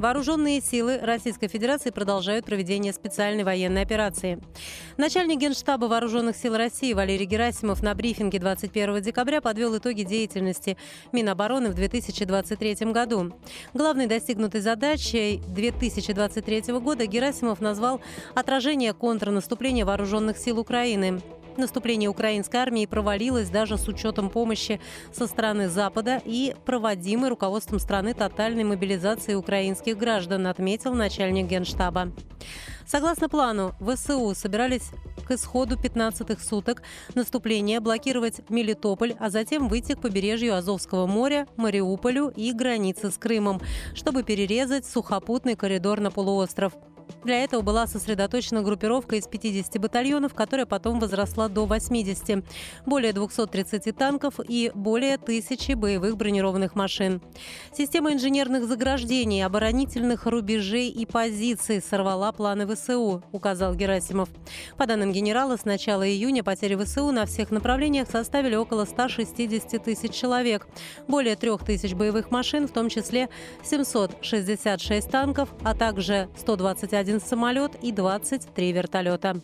Вооруженные силы Российской Федерации продолжают проведение специальной военной операции. Начальник Генштаба Вооруженных сил России Валерий Герасимов на брифинге 21 декабря подвел итоги деятельности Минобороны в 2023 году. Главной достигнутой задачей 2023 года Герасимов назвал отражение контрнаступления Вооруженных сил Украины. Наступление украинской армии провалилось даже с учетом помощи со стороны Запада и проводимой руководством страны тотальной мобилизации украинских граждан, отметил начальник Генштаба. Согласно плану, ВСУ собирались к исходу 15-х суток наступления блокировать Мелитополь, а затем выйти к побережью Азовского моря, Мариуполю и границе с Крымом, чтобы перерезать сухопутный коридор на полуостров. Для этого была сосредоточена группировка из 50 батальонов, которая потом возросла до 80. Более 230 танков и более тысячи боевых бронированных машин. Система инженерных заграждений, оборонительных рубежей и позиций сорвала планы ВСУ, указал Герасимов. По данным генерала, с начала июня потери ВСУ на всех направлениях составили около 160 тысяч человек. Более 3 тысяч боевых машин, в том числе 766 танков, а также 121 один самолет и 23 вертолета.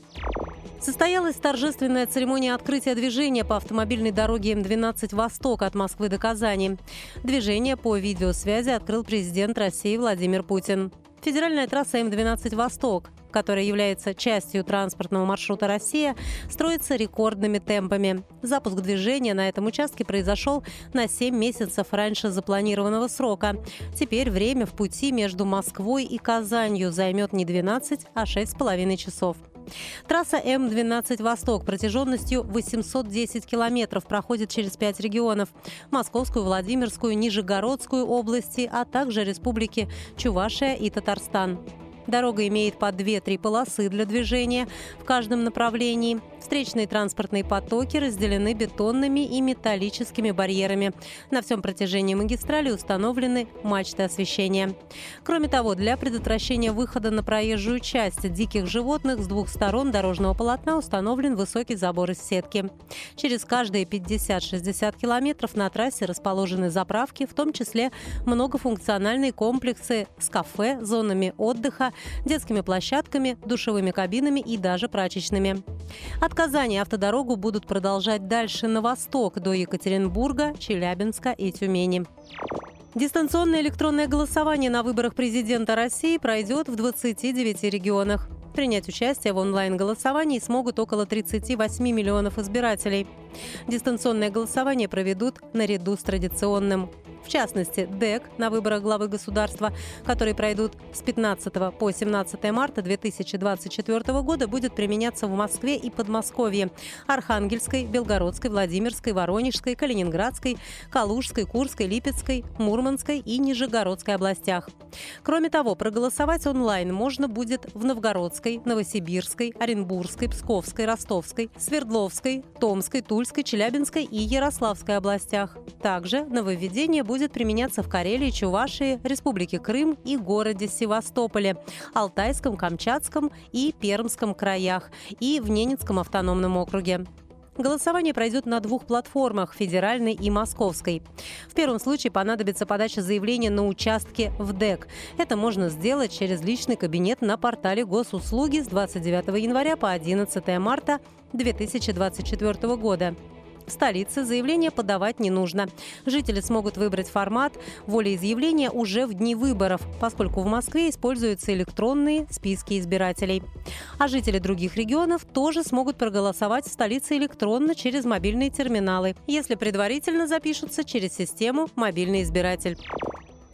Состоялась торжественная церемония открытия движения по автомобильной дороге М12 «Восток» от Москвы до Казани. Движение по видеосвязи открыл президент России Владимир Путин. Федеральная трасса М12 «Восток», которая является частью транспортного маршрута «Россия», строится рекордными темпами. Запуск движения на этом участке произошел на 7 месяцев раньше запланированного срока. Теперь время в пути между Москвой и Казанью займет не 12, а 6,5 часов. Трасса М-12 «Восток» протяженностью 810 километров проходит через пять регионов – Московскую, Владимирскую, Нижегородскую области, а также республики Чувашия и Татарстан. Дорога имеет по 2-3 полосы для движения в каждом направлении. Встречные транспортные потоки разделены бетонными и металлическими барьерами. На всем протяжении магистрали установлены мачты освещения. Кроме того, для предотвращения выхода на проезжую часть диких животных с двух сторон дорожного полотна установлен высокий забор из сетки. Через каждые 50-60 километров на трассе расположены заправки, в том числе многофункциональные комплексы с кафе, зонами отдыха, детскими площадками, душевыми кабинами и даже прачечными. От Казани автодорогу будут продолжать дальше на восток до Екатеринбурга, Челябинска и Тюмени. Дистанционное электронное голосование на выборах президента России пройдет в 29 регионах. Принять участие в онлайн-голосовании смогут около 38 миллионов избирателей. Дистанционное голосование проведут наряду с традиционным. В частности, ДЭК на выборах главы государства, которые пройдут с 15 по 17 марта 2024 года, будет применяться в Москве и Подмосковье, Архангельской, Белгородской, Владимирской, Воронежской, Калининградской, Калужской, Курской, Липецкой, Мурманской и Нижегородской областях. Кроме того, проголосовать онлайн можно будет в Новгородской, Новосибирской, Оренбургской, Псковской, Ростовской, Свердловской, Томской, Тульской, Челябинской и Ярославской областях. Также нововведение будет будет применяться в Карелии, Чувашии, Республике Крым и городе Севастополе, Алтайском, Камчатском и Пермском краях и в Ненецком автономном округе. Голосование пройдет на двух платформах – федеральной и московской. В первом случае понадобится подача заявления на участке в ДЭК. Это можно сделать через личный кабинет на портале госуслуги с 29 января по 11 марта 2024 года. В столице заявление подавать не нужно. Жители смогут выбрать формат волеизъявления уже в дни выборов, поскольку в Москве используются электронные списки избирателей. А жители других регионов тоже смогут проголосовать в столице электронно через мобильные терминалы, если предварительно запишутся через систему «Мобильный избиратель».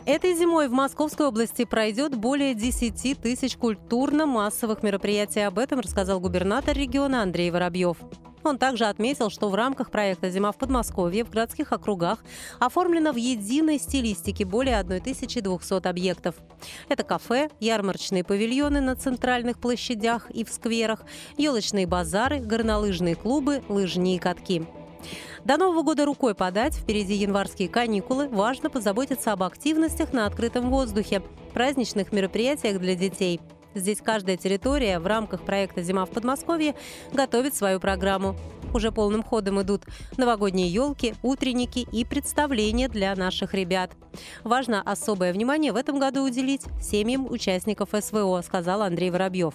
Этой зимой в Московской области пройдет более 10 тысяч культурно-массовых мероприятий. Об этом рассказал губернатор региона Андрей Воробьев. Он также отметил, что в рамках проекта «Зима в Подмосковье» в городских округах оформлено в единой стилистике более 1200 объектов. Это кафе, ярмарочные павильоны на центральных площадях и в скверах, елочные базары, горнолыжные клубы, лыжни и катки. До Нового года рукой подать, впереди январские каникулы, важно позаботиться об активностях на открытом воздухе, праздничных мероприятиях для детей. Здесь каждая территория в рамках проекта «Зима в Подмосковье» готовит свою программу. Уже полным ходом идут новогодние елки, утренники и представления для наших ребят. Важно особое внимание в этом году уделить семьям участников СВО, сказал Андрей Воробьев.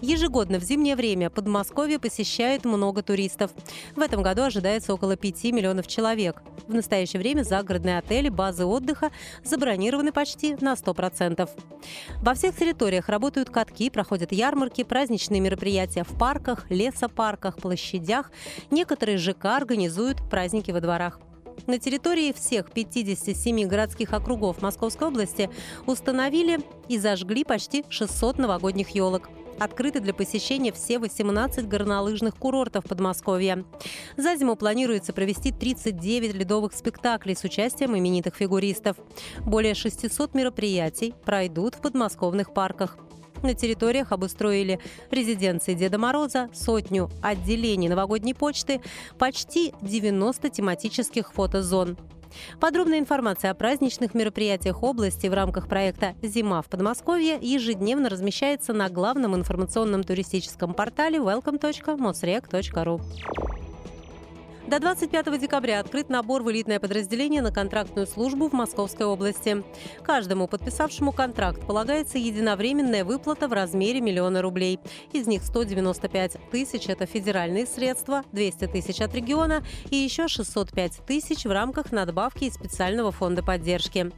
Ежегодно в зимнее время Подмосковье посещает много туристов. В этом году ожидается около 5 миллионов человек. В настоящее время загородные отели, базы отдыха забронированы почти на 100%. Во всех территориях работают катки, проходят ярмарки, праздничные мероприятия в парках, лесопарках, площадях. Некоторые ЖК организуют праздники во дворах. На территории всех 57 городских округов Московской области установили и зажгли почти 600 новогодних елок. Открыты для посещения все 18 горнолыжных курортов Подмосковья. За зиму планируется провести 39 ледовых спектаклей с участием именитых фигуристов. Более 600 мероприятий пройдут в подмосковных парках. На территориях обустроили резиденции Деда Мороза, сотню отделений новогодней почты, почти 90 тематических фотозон. Подробная информация о праздничных мероприятиях области в рамках проекта «Зима в Подмосковье» ежедневно размещается на главном информационном туристическом портале welcome.mosrec.ru. До 25 декабря открыт набор в элитное подразделение на контрактную службу в Московской области. Каждому подписавшему контракт полагается единовременная выплата в размере миллиона рублей. Из них 195 тысяч – это федеральные средства, 200 тысяч от региона и еще 605 тысяч в рамках надбавки из специального фонда поддержки.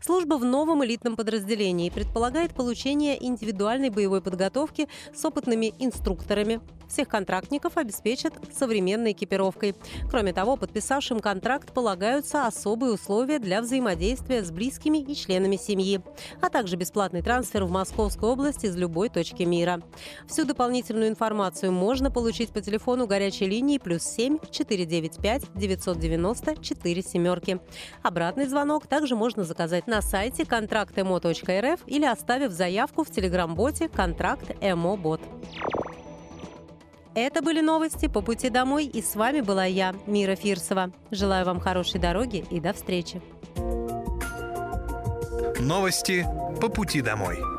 Служба в новом элитном подразделении предполагает получение индивидуальной боевой подготовки с опытными инструкторами. Всех контрактников обеспечат современной экипировкой. Кроме того, подписавшим контракт полагаются особые условия для взаимодействия с близкими и членами семьи, а также бесплатный трансфер в Московскую область из любой точки мира. Всю дополнительную информацию можно получить по телефону горячей линии плюс 7 495 990 4 семерки. Обратный звонок также можно заказать на сайте контрактмо.рф или оставив заявку в телеграм-боте «Контракт Бот». Это были новости по пути домой, и с вами была я, Мира Фирсова. Желаю вам хорошей дороги и до встречи. Новости по пути домой.